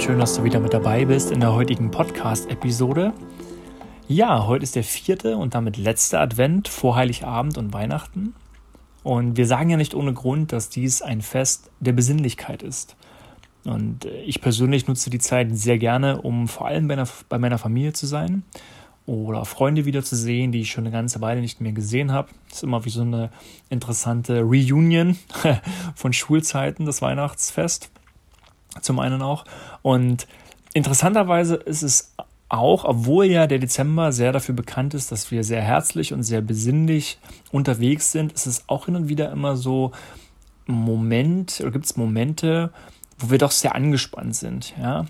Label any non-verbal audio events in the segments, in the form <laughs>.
Schön, dass du wieder mit dabei bist in der heutigen Podcast-Episode. Ja, heute ist der vierte und damit letzte Advent vor Heiligabend und Weihnachten. Und wir sagen ja nicht ohne Grund, dass dies ein Fest der Besinnlichkeit ist. Und ich persönlich nutze die Zeit sehr gerne, um vor allem bei, einer, bei meiner Familie zu sein oder Freunde wiederzusehen, die ich schon eine ganze Weile nicht mehr gesehen habe. Das ist immer wie so eine interessante Reunion <laughs> von Schulzeiten, das Weihnachtsfest. Zum einen auch. Und interessanterweise ist es auch, obwohl ja der Dezember sehr dafür bekannt ist, dass wir sehr herzlich und sehr besinnlich unterwegs sind, ist es auch hin und wieder immer so Moment oder gibt es Momente, wo wir doch sehr angespannt sind, ja,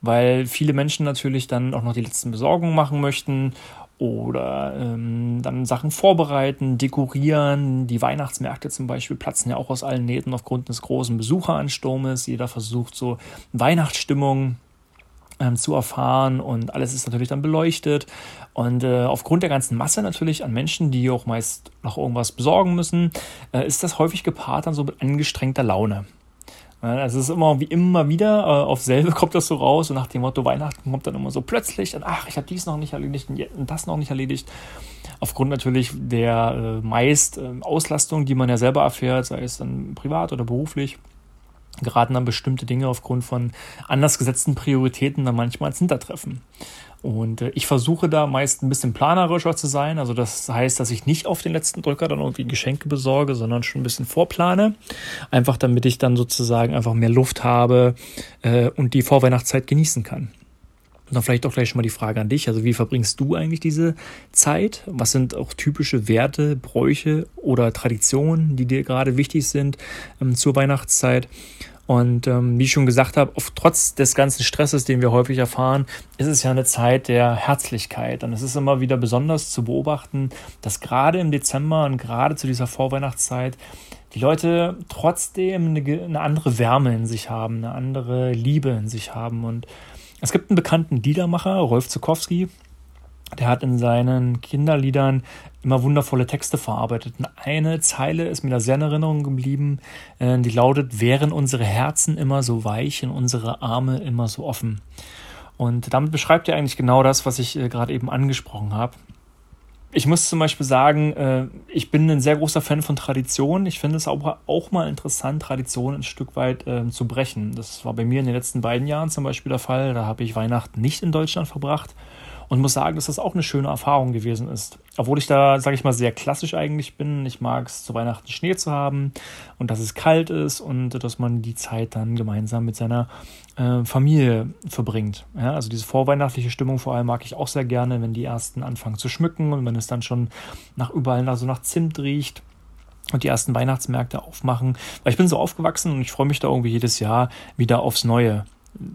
weil viele Menschen natürlich dann auch noch die letzten Besorgungen machen möchten oder ähm, dann Sachen vorbereiten, dekorieren. Die Weihnachtsmärkte zum Beispiel platzen ja auch aus allen Nähten aufgrund des großen Besucheransturmes. Jeder versucht so Weihnachtsstimmung ähm, zu erfahren und alles ist natürlich dann beleuchtet. Und äh, aufgrund der ganzen Masse natürlich an Menschen, die auch meist noch irgendwas besorgen müssen, äh, ist das häufig gepaart dann so mit angestrengter Laune. Also es ist immer wie immer wieder äh, auf selbe kommt das so raus und nach dem Motto Weihnachten kommt dann immer so plötzlich und ach, ich habe dies noch nicht erledigt und das noch nicht erledigt. Aufgrund natürlich der äh, meist äh, Auslastung, die man ja selber erfährt, sei es dann privat oder beruflich, geraten dann bestimmte Dinge aufgrund von anders gesetzten Prioritäten dann manchmal ins Hintertreffen. Und äh, ich versuche da meist ein bisschen planerischer zu sein. Also das heißt, dass ich nicht auf den letzten Drücker dann irgendwie Geschenke besorge, sondern schon ein bisschen vorplane. Einfach damit ich dann sozusagen einfach mehr Luft habe äh, und die Vorweihnachtszeit genießen kann. Und dann vielleicht auch gleich schon mal die Frage an dich. Also wie verbringst du eigentlich diese Zeit? Was sind auch typische Werte, Bräuche oder Traditionen, die dir gerade wichtig sind ähm, zur Weihnachtszeit? Und ähm, wie ich schon gesagt habe, oft, trotz des ganzen Stresses, den wir häufig erfahren, ist es ja eine Zeit der Herzlichkeit. Und es ist immer wieder besonders zu beobachten, dass gerade im Dezember und gerade zu dieser Vorweihnachtszeit die Leute trotzdem eine, eine andere Wärme in sich haben, eine andere Liebe in sich haben. Und es gibt einen bekannten Liedermacher, Rolf Zukowski, der hat in seinen Kinderliedern immer wundervolle Texte verarbeitet. Und eine Zeile ist mir da sehr in Erinnerung geblieben, äh, die lautet, wären unsere Herzen immer so weich und unsere Arme immer so offen. Und damit beschreibt er eigentlich genau das, was ich äh, gerade eben angesprochen habe. Ich muss zum Beispiel sagen, äh, ich bin ein sehr großer Fan von Tradition. Ich finde es auch, auch mal interessant, Traditionen ein Stück weit zu brechen. Das war bei mir in den letzten beiden Jahren zum Beispiel der Fall. Da habe ich Weihnachten nicht in Deutschland verbracht und muss sagen, dass das auch eine schöne Erfahrung gewesen ist. Obwohl ich da, sage ich mal, sehr klassisch eigentlich bin. Ich mag es zu Weihnachten Schnee zu haben und dass es kalt ist und dass man die Zeit dann gemeinsam mit seiner äh, Familie verbringt. Ja, also diese vorweihnachtliche Stimmung vor allem mag ich auch sehr gerne, wenn die ersten anfangen zu schmücken und wenn es dann schon nach überall also nach Zimt riecht und die ersten Weihnachtsmärkte aufmachen. Weil ich bin so aufgewachsen und ich freue mich da irgendwie jedes Jahr wieder aufs Neue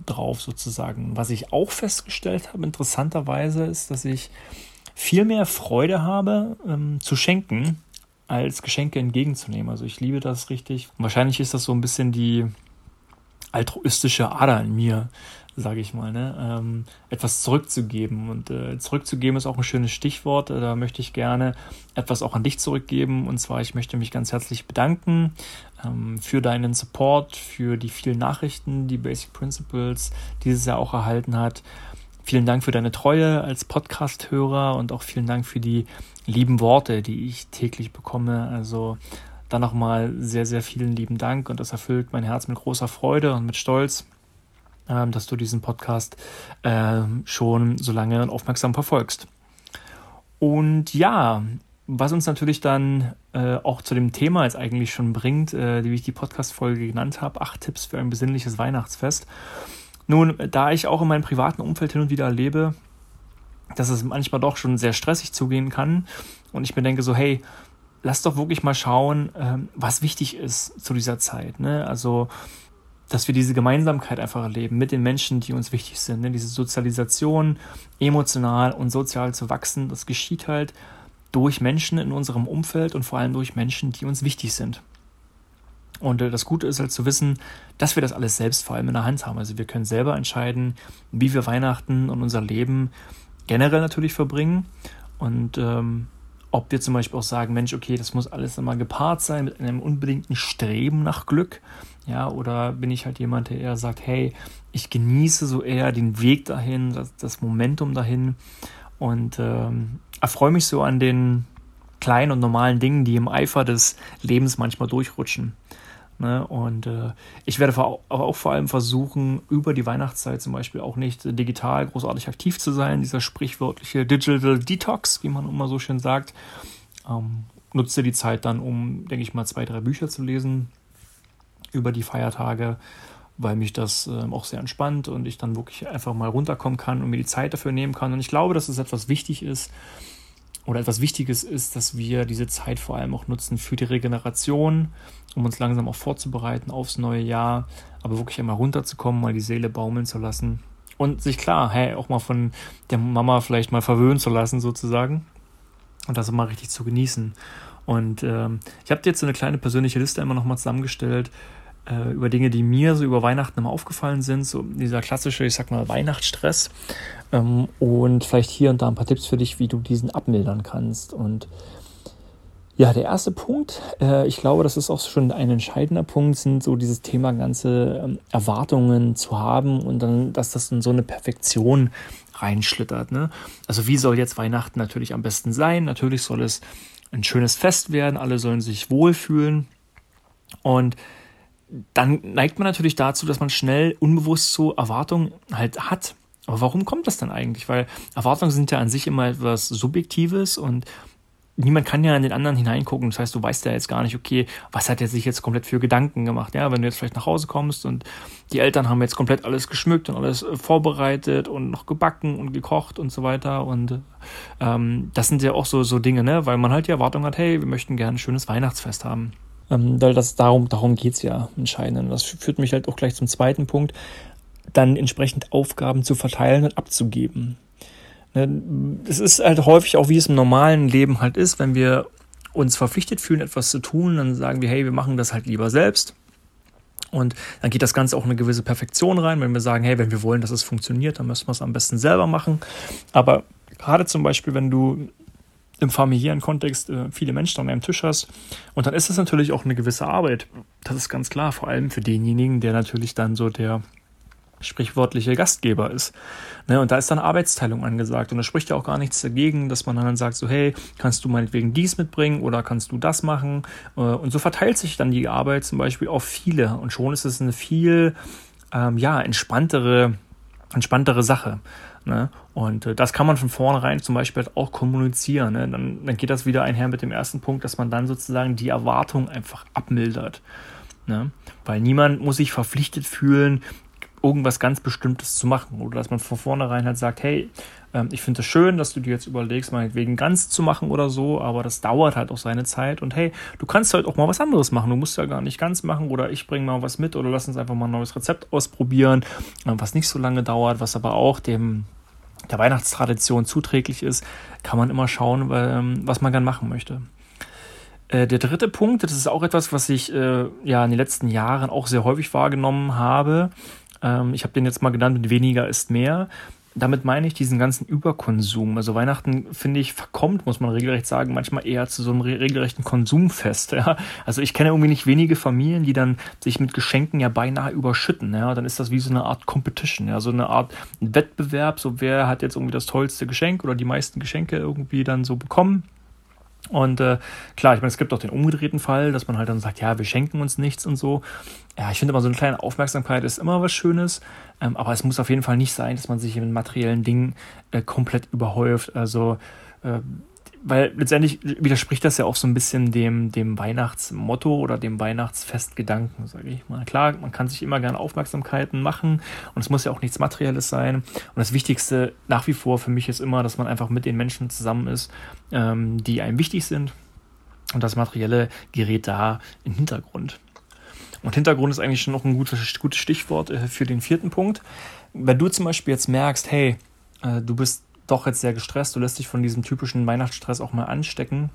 drauf sozusagen. Was ich auch festgestellt habe, interessanterweise, ist, dass ich viel mehr Freude habe ähm, zu schenken, als Geschenke entgegenzunehmen. Also ich liebe das richtig. Und wahrscheinlich ist das so ein bisschen die altruistische Ader in mir, sage ich mal, ne? ähm, etwas zurückzugeben. Und äh, zurückzugeben ist auch ein schönes Stichwort. Da möchte ich gerne etwas auch an dich zurückgeben. Und zwar, ich möchte mich ganz herzlich bedanken ähm, für deinen Support, für die vielen Nachrichten, die Basic Principles dieses Jahr auch erhalten hat. Vielen Dank für deine Treue als Podcast-Hörer und auch vielen Dank für die lieben Worte, die ich täglich bekomme. Also dann nochmal sehr, sehr vielen lieben Dank und das erfüllt mein Herz mit großer Freude und mit Stolz, ähm, dass du diesen Podcast ähm, schon so lange und aufmerksam verfolgst. Und ja, was uns natürlich dann äh, auch zu dem Thema jetzt eigentlich schon bringt, äh, wie ich die Podcast-Folge genannt habe, acht Tipps für ein besinnliches Weihnachtsfest. Nun, da ich auch in meinem privaten Umfeld hin und wieder erlebe, dass es manchmal doch schon sehr stressig zugehen kann und ich mir denke so, hey, lass doch wirklich mal schauen, ähm, was wichtig ist zu dieser Zeit. Ne? Also, dass wir diese Gemeinsamkeit einfach erleben mit den Menschen, die uns wichtig sind. Ne? Diese Sozialisation, emotional und sozial zu wachsen, das geschieht halt durch Menschen in unserem Umfeld und vor allem durch Menschen, die uns wichtig sind. Und äh, das Gute ist halt zu wissen, dass wir das alles selbst vor allem in der Hand haben. Also wir können selber entscheiden, wie wir Weihnachten und unser Leben generell natürlich verbringen. Und ähm, ob wir zum Beispiel auch sagen, Mensch, okay, das muss alles immer gepaart sein mit einem unbedingten Streben nach Glück. Ja, oder bin ich halt jemand, der eher sagt, hey, ich genieße so eher den Weg dahin, das, das Momentum dahin und ähm, erfreue mich so an den kleinen und normalen Dingen, die im Eifer des Lebens manchmal durchrutschen. Ne? Und äh, ich werde auch, auch, vor allem versuchen, über die Weihnachtszeit zum Beispiel auch nicht digital großartig aktiv zu sein. Dieser sprichwörtliche Digital Detox, wie man immer so schön sagt. Ähm, nutze die Zeit dann, um, denke ich mal, zwei, drei Bücher zu lesen über die Feiertage, weil mich das äh, auch sehr entspannt und ich dann wirklich einfach mal runterkommen kann und mir die Zeit dafür nehmen kann. Und ich glaube, dass es etwas wichtig ist, oder etwas Wichtiges ist, dass wir diese Zeit vor allem auch nutzen für die Regeneration, um uns langsam auch vorzubereiten aufs neue Jahr, aber wirklich einmal runterzukommen, mal die Seele baumeln zu lassen und sich klar, hey, auch mal von der Mama vielleicht mal verwöhnen zu lassen sozusagen und das immer richtig zu genießen. Und ähm, ich habe dir jetzt so eine kleine persönliche Liste immer nochmal zusammengestellt, äh, über Dinge, die mir so über Weihnachten immer aufgefallen sind. So dieser klassische, ich sag mal, Weihnachtsstress. Ähm, und vielleicht hier und da ein paar Tipps für dich, wie du diesen abmildern kannst. Und ja, der erste Punkt, äh, ich glaube, das ist auch schon ein entscheidender Punkt, sind so dieses Thema ganze ähm, Erwartungen zu haben und dann, dass das in so eine Perfektion reinschlittert. Ne? Also wie soll jetzt Weihnachten natürlich am besten sein? Natürlich soll es ein schönes Fest werden, alle sollen sich wohlfühlen. Und dann neigt man natürlich dazu, dass man schnell unbewusst so Erwartungen halt hat. Aber warum kommt das dann eigentlich? Weil Erwartungen sind ja an sich immer etwas Subjektives und niemand kann ja in den anderen hineingucken. Das heißt, du weißt ja jetzt gar nicht, okay, was hat er sich jetzt komplett für Gedanken gemacht? Ja, wenn du jetzt vielleicht nach Hause kommst und die Eltern haben jetzt komplett alles geschmückt und alles äh, vorbereitet und noch gebacken und gekocht und so weiter. Und ähm, das sind ja auch so, so Dinge, ne? Weil man halt die Erwartung hat, hey, wir möchten gerne ein schönes Weihnachtsfest haben. Ähm, weil das darum, darum geht's ja entscheidend. Das führt mich halt auch gleich zum zweiten Punkt, dann entsprechend Aufgaben zu verteilen und abzugeben. Ne, es ist halt häufig auch, wie es im normalen Leben halt ist, wenn wir uns verpflichtet fühlen, etwas zu tun, dann sagen wir, hey, wir machen das halt lieber selbst. Und dann geht das Ganze auch eine gewisse Perfektion rein, wenn wir sagen, hey, wenn wir wollen, dass es funktioniert, dann müssen wir es am besten selber machen. Aber gerade zum Beispiel, wenn du im familiären Kontext äh, viele Menschen an einem Tisch hast. Und dann ist es natürlich auch eine gewisse Arbeit. Das ist ganz klar, vor allem für denjenigen, der natürlich dann so der sprichwörtliche Gastgeber ist. Ne, und da ist dann Arbeitsteilung angesagt. Und da spricht ja auch gar nichts dagegen, dass man dann sagt, so, hey, kannst du meinetwegen dies mitbringen oder kannst du das machen? Äh, und so verteilt sich dann die Arbeit zum Beispiel auf viele. Und schon ist es eine viel ähm, ja, entspanntere, entspanntere Sache. Ne? Und äh, das kann man von vornherein zum Beispiel halt auch kommunizieren. Ne? Dann, dann geht das wieder einher mit dem ersten Punkt, dass man dann sozusagen die Erwartung einfach abmildert. Ne? Weil niemand muss sich verpflichtet fühlen, irgendwas ganz Bestimmtes zu machen. Oder dass man von vornherein halt sagt, hey, ähm, ich finde es schön, dass du dir jetzt überlegst, meinetwegen ganz zu machen oder so, aber das dauert halt auch seine Zeit. Und hey, du kannst halt auch mal was anderes machen. Du musst ja gar nicht ganz machen oder ich bringe mal was mit oder lass uns einfach mal ein neues Rezept ausprobieren, ähm, was nicht so lange dauert, was aber auch dem der Weihnachtstradition zuträglich ist, kann man immer schauen, ähm, was man gern machen möchte. Äh, der dritte Punkt, das ist auch etwas, was ich äh, ja in den letzten Jahren auch sehr häufig wahrgenommen habe, ähm, ich habe den jetzt mal genannt mit weniger ist mehr. Damit meine ich diesen ganzen Überkonsum. Also Weihnachten, finde ich, verkommt, muss man regelrecht sagen, manchmal eher zu so einem regelrechten Konsumfest. Ja? Also ich kenne irgendwie nicht wenige Familien, die dann sich mit Geschenken ja beinahe überschütten. Ja? Dann ist das wie so eine Art Competition, ja? so eine Art Wettbewerb, so wer hat jetzt irgendwie das tollste Geschenk oder die meisten Geschenke irgendwie dann so bekommen. Und äh, klar, ich meine, es gibt auch den umgedrehten Fall, dass man halt dann sagt, ja, wir schenken uns nichts und so. Ja, ich finde immer so eine kleine Aufmerksamkeit ist immer was Schönes, ähm, aber es muss auf jeden Fall nicht sein, dass man sich mit materiellen Dingen äh, komplett überhäuft. Also äh, weil letztendlich widerspricht das ja auch so ein bisschen dem, dem Weihnachtsmotto oder dem Weihnachtsfestgedanken, sage ich mal. Klar, man kann sich immer gerne Aufmerksamkeiten machen und es muss ja auch nichts Materielles sein. Und das Wichtigste nach wie vor für mich ist immer, dass man einfach mit den Menschen zusammen ist, ähm, die einem wichtig sind. Und das Materielle gerät da im Hintergrund. Und Hintergrund ist eigentlich schon noch ein gutes, gutes Stichwort äh, für den vierten Punkt. Wenn du zum Beispiel jetzt merkst, hey, äh, du bist doch jetzt sehr gestresst, du lässt dich von diesem typischen Weihnachtsstress auch mal anstecken,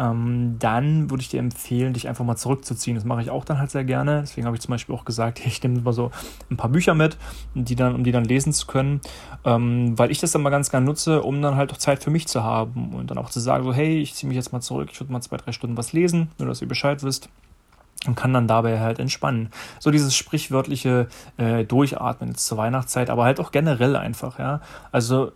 ähm, dann würde ich dir empfehlen, dich einfach mal zurückzuziehen. Das mache ich auch dann halt sehr gerne. Deswegen habe ich zum Beispiel auch gesagt, <laughs> ich nehme mal so ein paar Bücher mit, die dann, um die dann lesen zu können, ähm, weil ich das dann mal ganz gerne nutze, um dann halt auch Zeit für mich zu haben und dann auch zu sagen, so hey, ich ziehe mich jetzt mal zurück, ich würde mal zwei, drei Stunden was lesen, nur dass ihr Bescheid wisst und kann dann dabei halt entspannen. So dieses sprichwörtliche äh, Durchatmen zur Weihnachtszeit, aber halt auch generell einfach, ja. Also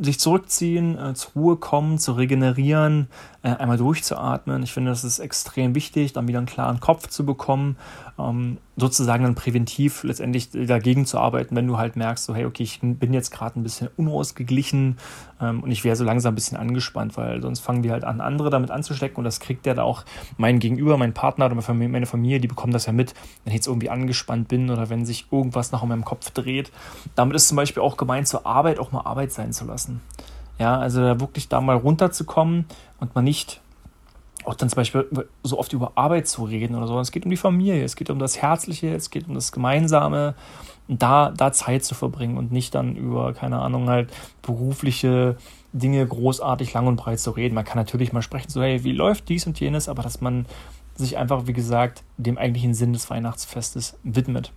sich zurückziehen, äh, zur Ruhe kommen, zu regenerieren, äh, einmal durchzuatmen. Ich finde, das ist extrem wichtig, dann wieder einen klaren Kopf zu bekommen, ähm, sozusagen dann präventiv letztendlich dagegen zu arbeiten, wenn du halt merkst, so hey, okay, ich bin jetzt gerade ein bisschen unausgeglichen ähm, und ich wäre so langsam ein bisschen angespannt, weil sonst fangen die halt an, andere damit anzustecken und das kriegt der da auch mein Gegenüber, mein Partner oder meine Familie, die bekommen das ja mit, wenn ich jetzt irgendwie angespannt bin oder wenn sich irgendwas nach meinem Kopf dreht. Damit ist zum Beispiel auch gemeint, zur Arbeit auch mal Arbeit sein zu lassen. Ja, also wirklich da mal runterzukommen und mal nicht auch dann zum Beispiel so oft über Arbeit zu reden oder so. Es geht um die Familie, es geht um das Herzliche, es geht um das Gemeinsame, da, da Zeit zu verbringen und nicht dann über, keine Ahnung, halt berufliche Dinge großartig lang und breit zu reden. Man kann natürlich mal sprechen, so, hey, wie läuft dies und jenes, aber dass man sich einfach, wie gesagt, dem eigentlichen Sinn des Weihnachtsfestes widmet.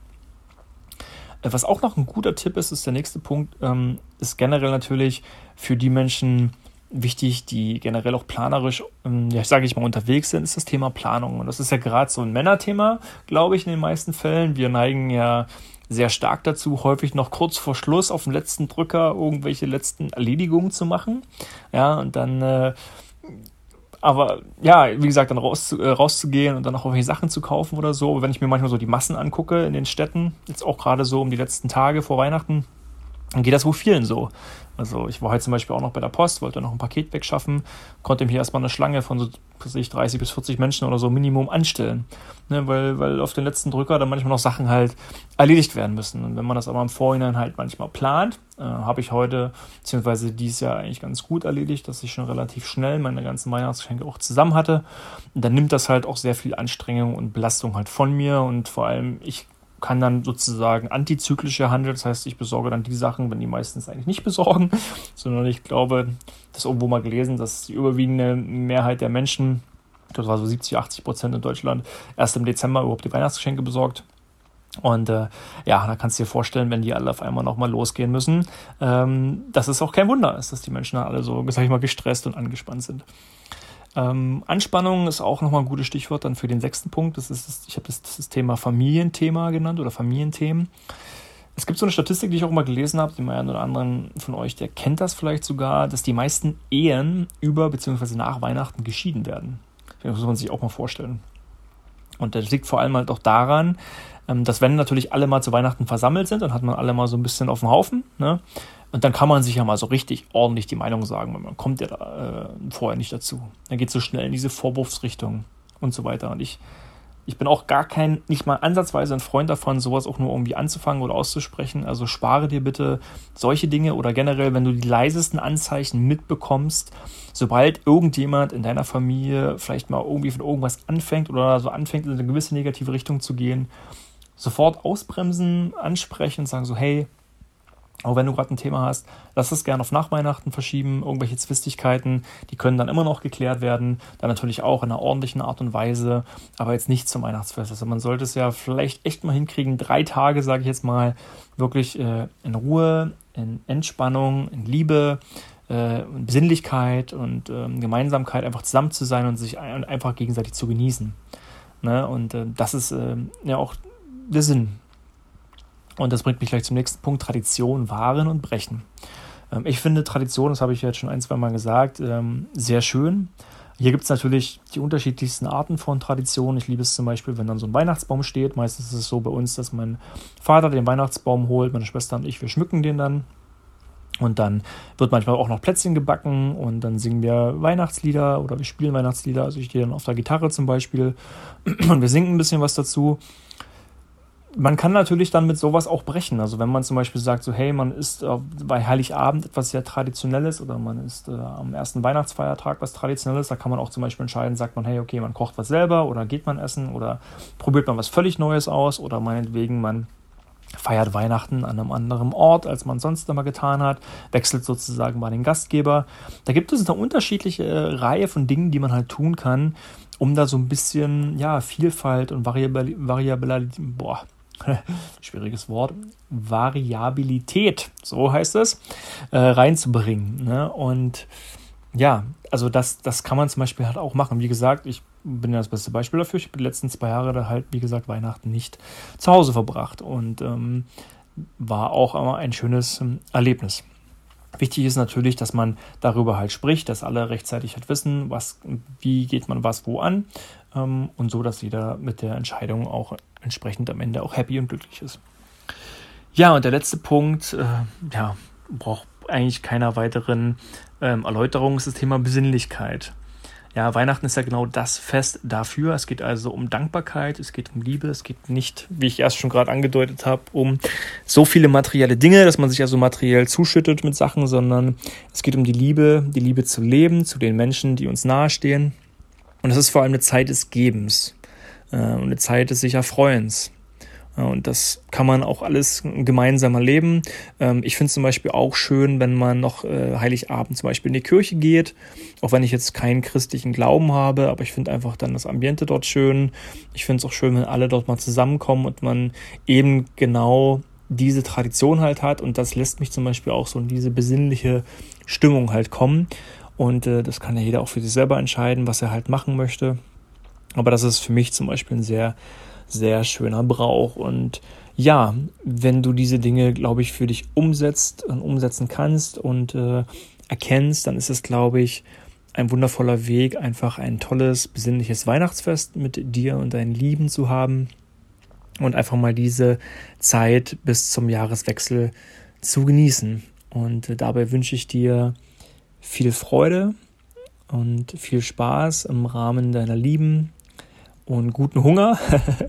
Äh, was auch noch ein guter Tipp ist, ist der nächste Punkt, ähm, ist generell natürlich für die Menschen wichtig, die generell auch planerisch, ähm, ja, sage ich mal, unterwegs sind, ist das Thema Planung. Und das ist ja gerade so ein Männerthema, glaube ich, in den meisten Fällen. Wir neigen ja sehr stark dazu, häufig noch kurz vor Schluss auf den letzten Drücker irgendwelche letzten Erledigungen zu machen. Ja, und dann äh, aber ja, wie gesagt, dann raus, äh, rauszugehen und dann auch irgendwelche Sachen zu kaufen oder so. Aber wenn ich mir manchmal so die Massen angucke in den Städten, jetzt auch gerade so um die letzten Tage vor Weihnachten, dann geht das wohl vielen so. Also ich war heute zum Beispiel auch noch bei der Post, wollte noch ein Paket wegschaffen, konnte mir erstmal eine Schlange von so sich 30 bis 40 Menschen oder so Minimum anstellen. Ne, weil, weil auf den letzten Drücker dann manchmal noch Sachen halt erledigt werden müssen. Und wenn man das aber im Vorhinein halt manchmal plant, äh, habe ich heute, beziehungsweise dieses Jahr eigentlich ganz gut erledigt, dass ich schon relativ schnell meine ganzen Weihnachtsgeschenke auch zusammen hatte. Und dann nimmt das halt auch sehr viel Anstrengung und Belastung halt von mir und vor allem ich kann dann sozusagen antizyklischer handeln. Das heißt, ich besorge dann die Sachen, wenn die meistens eigentlich nicht besorgen, <laughs> sondern ich glaube, das irgendwo mal gelesen, dass die überwiegende Mehrheit der Menschen, das war so 70, 80 Prozent in Deutschland, erst im Dezember überhaupt die Weihnachtsgeschenke besorgt. Und äh, ja, da kannst du dir vorstellen, wenn die alle auf einmal nochmal losgehen müssen, ähm, dass es auch kein Wunder ist, dass die Menschen alle so, sag ich mal, gestresst und angespannt sind. Ähm, Anspannung ist auch nochmal ein gutes Stichwort dann für den sechsten Punkt. Das ist, ich habe das, das Thema Familienthema genannt oder Familienthemen. Es gibt so eine Statistik, die ich auch mal gelesen habe, den einen oder anderen von euch, der kennt das vielleicht sogar, dass die meisten Ehen über bzw. nach Weihnachten geschieden werden. Das muss man sich auch mal vorstellen. Und das liegt vor allem halt auch daran, ähm, dass wenn natürlich alle mal zu Weihnachten versammelt sind, dann hat man alle mal so ein bisschen auf dem Haufen. Ne? Und dann kann man sich ja mal so richtig ordentlich die Meinung sagen, weil man kommt ja da, äh, vorher nicht dazu. Dann geht es so schnell in diese Vorwurfsrichtung und so weiter. Und ich, ich bin auch gar kein, nicht mal ansatzweise ein Freund davon, sowas auch nur irgendwie anzufangen oder auszusprechen. Also spare dir bitte solche Dinge oder generell, wenn du die leisesten Anzeichen mitbekommst, sobald irgendjemand in deiner Familie vielleicht mal irgendwie von irgendwas anfängt oder so anfängt, in eine gewisse negative Richtung zu gehen, sofort ausbremsen, ansprechen und sagen so, hey, auch wenn du gerade ein Thema hast, lass es gerne auf Nachweihnachten verschieben. Irgendwelche Zwistigkeiten, die können dann immer noch geklärt werden. Dann natürlich auch in einer ordentlichen Art und Weise, aber jetzt nicht zum Weihnachtsfest. Also man sollte es ja vielleicht echt mal hinkriegen, drei Tage, sage ich jetzt mal, wirklich äh, in Ruhe, in Entspannung, in Liebe, äh, in Besinnlichkeit und äh, Gemeinsamkeit einfach zusammen zu sein und sich ein, einfach gegenseitig zu genießen. Ne? Und äh, das ist äh, ja auch der Sinn und das bringt mich gleich zum nächsten Punkt, Tradition wahren und brechen. Ähm, ich finde Tradition, das habe ich jetzt schon ein, zwei Mal gesagt, ähm, sehr schön. Hier gibt es natürlich die unterschiedlichsten Arten von Traditionen. Ich liebe es zum Beispiel, wenn dann so ein Weihnachtsbaum steht. Meistens ist es so bei uns, dass mein Vater den Weihnachtsbaum holt, meine Schwester und ich, wir schmücken den dann. Und dann wird manchmal auch noch Plätzchen gebacken und dann singen wir Weihnachtslieder oder wir spielen Weihnachtslieder. Also ich gehe dann auf der Gitarre zum Beispiel <clears throat> und wir singen ein bisschen was dazu man kann natürlich dann mit sowas auch brechen. Also wenn man zum Beispiel sagt, so hey, man isst äh, bei Heiligabend etwas sehr Traditionelles oder man isst äh, am ersten Weihnachtsfeiertag was Traditionelles, da kann man auch zum Beispiel entscheiden, sagt man, hey, okay, man kocht was selber oder geht man essen oder probiert man was völlig Neues aus oder meinetwegen man feiert Weihnachten an einem anderen Ort, als man sonst immer getan hat, wechselt sozusagen bei den Gastgeber. Da gibt es eine unterschiedliche Reihe von Dingen, die man halt tun kann, um da so ein bisschen ja, Vielfalt und Variabilität, boah, <laughs> schwieriges Wort, Variabilität, so heißt es, äh, reinzubringen. Ne? Und ja, also das, das kann man zum Beispiel halt auch machen. Wie gesagt, ich bin ja das beste Beispiel dafür. Ich habe die letzten zwei Jahre da halt, wie gesagt, Weihnachten nicht zu Hause verbracht und ähm, war auch immer ein schönes ähm, Erlebnis. Wichtig ist natürlich, dass man darüber halt spricht, dass alle rechtzeitig halt wissen, was, wie geht man was wo an ähm, und so, dass jeder mit der Entscheidung auch entsprechend am Ende auch happy und glücklich ist. Ja, und der letzte Punkt, äh, ja, braucht eigentlich keiner weiteren ähm, Erläuterung, ist das Thema Besinnlichkeit. Ja, Weihnachten ist ja genau das Fest dafür. Es geht also um Dankbarkeit, es geht um Liebe, es geht nicht, wie ich erst schon gerade angedeutet habe, um so viele materielle Dinge, dass man sich also materiell zuschüttet mit Sachen, sondern es geht um die Liebe, die Liebe zu leben, zu den Menschen, die uns nahestehen. Und es ist vor allem eine Zeit des Gebens äh, und eine Zeit des sich Erfreuens. Und das kann man auch alles gemeinsam erleben. Ähm, ich finde es zum Beispiel auch schön, wenn man noch äh, Heiligabend zum Beispiel in die Kirche geht, auch wenn ich jetzt keinen christlichen Glauben habe, aber ich finde einfach dann das Ambiente dort schön. Ich finde es auch schön, wenn alle dort mal zusammenkommen und man eben genau diese Tradition halt hat und das lässt mich zum Beispiel auch so in diese besinnliche Stimmung halt kommen. Und äh, das kann ja jeder auch für sich selber entscheiden, was er halt machen möchte. Aber das ist für mich zum Beispiel ein sehr sehr schöner Brauch. Und ja, wenn du diese Dinge, glaube ich, für dich umsetzt und umsetzen kannst und äh, erkennst, dann ist es, glaube ich, ein wundervoller Weg, einfach ein tolles, besinnliches Weihnachtsfest mit dir und deinen Lieben zu haben und einfach mal diese Zeit bis zum Jahreswechsel zu genießen. Und äh, dabei wünsche ich dir viel Freude und viel Spaß im Rahmen deiner Lieben, und guten Hunger.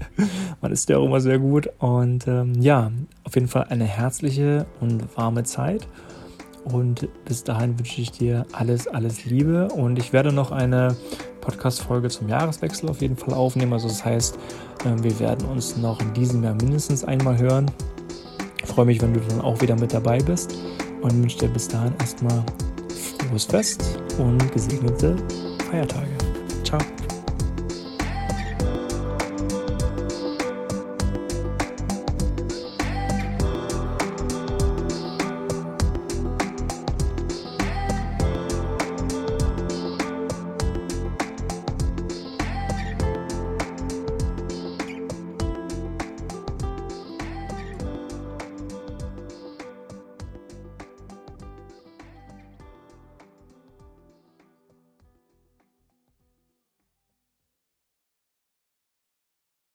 <laughs> Man isst ja auch immer sehr gut. Und ähm, ja, auf jeden Fall eine herzliche und warme Zeit. Und bis dahin wünsche ich dir alles, alles Liebe. Und ich werde noch eine Podcast-Folge zum Jahreswechsel auf jeden Fall aufnehmen. Also das heißt, äh, wir werden uns noch in diesem Jahr mindestens einmal hören. Ich freue mich, wenn du dann auch wieder mit dabei bist. Und wünsche dir bis dahin erstmal frohes Fest und gesegnete Feiertage.